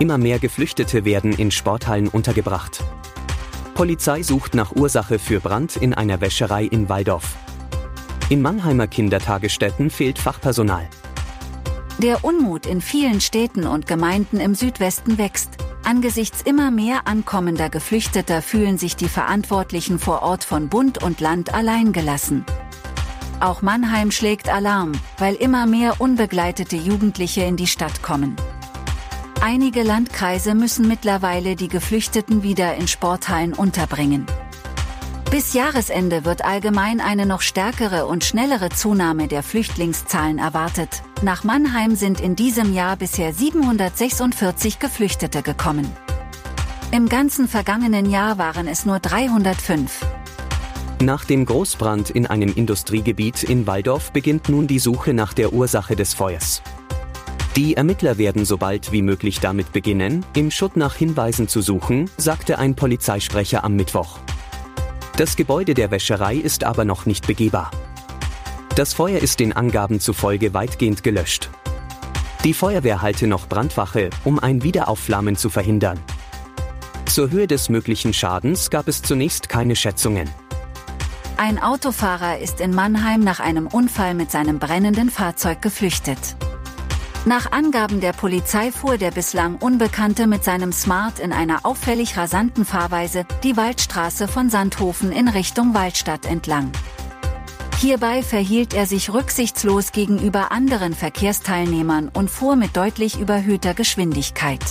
Immer mehr Geflüchtete werden in Sporthallen untergebracht. Polizei sucht nach Ursache für Brand in einer Wäscherei in Waldorf. In Mannheimer Kindertagesstätten fehlt Fachpersonal. Der Unmut in vielen Städten und Gemeinden im Südwesten wächst. Angesichts immer mehr ankommender Geflüchteter fühlen sich die Verantwortlichen vor Ort von Bund und Land alleingelassen. Auch Mannheim schlägt Alarm, weil immer mehr unbegleitete Jugendliche in die Stadt kommen. Einige Landkreise müssen mittlerweile die Geflüchteten wieder in Sporthallen unterbringen. Bis Jahresende wird allgemein eine noch stärkere und schnellere Zunahme der Flüchtlingszahlen erwartet. Nach Mannheim sind in diesem Jahr bisher 746 Geflüchtete gekommen. Im ganzen vergangenen Jahr waren es nur 305. Nach dem Großbrand in einem Industriegebiet in Waldorf beginnt nun die Suche nach der Ursache des Feuers. Die Ermittler werden so bald wie möglich damit beginnen, im Schutt nach Hinweisen zu suchen, sagte ein Polizeisprecher am Mittwoch. Das Gebäude der Wäscherei ist aber noch nicht begehbar. Das Feuer ist den Angaben zufolge weitgehend gelöscht. Die Feuerwehr halte noch Brandwache, um ein Wiederaufflammen zu verhindern. Zur Höhe des möglichen Schadens gab es zunächst keine Schätzungen. Ein Autofahrer ist in Mannheim nach einem Unfall mit seinem brennenden Fahrzeug geflüchtet. Nach Angaben der Polizei fuhr der bislang Unbekannte mit seinem Smart in einer auffällig rasanten Fahrweise die Waldstraße von Sandhofen in Richtung Waldstadt entlang. Hierbei verhielt er sich rücksichtslos gegenüber anderen Verkehrsteilnehmern und fuhr mit deutlich überhöhter Geschwindigkeit.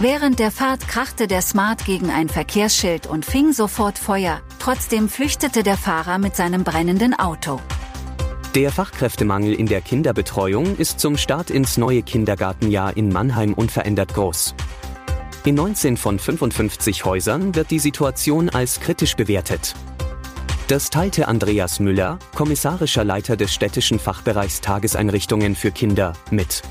Während der Fahrt krachte der Smart gegen ein Verkehrsschild und fing sofort Feuer, trotzdem flüchtete der Fahrer mit seinem brennenden Auto. Der Fachkräftemangel in der Kinderbetreuung ist zum Start ins neue Kindergartenjahr in Mannheim unverändert groß. In 19 von 55 Häusern wird die Situation als kritisch bewertet. Das teilte Andreas Müller, kommissarischer Leiter des städtischen Fachbereichs Tageseinrichtungen für Kinder, mit.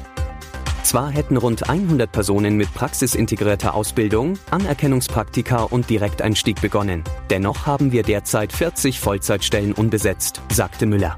Zwar hätten rund 100 Personen mit praxisintegrierter Ausbildung, Anerkennungspraktika und Direkteinstieg begonnen. Dennoch haben wir derzeit 40 Vollzeitstellen unbesetzt, sagte Müller.